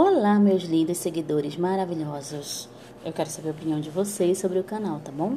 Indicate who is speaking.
Speaker 1: Olá, meus lindos seguidores maravilhosos. Eu quero saber a opinião de vocês sobre o canal, tá bom?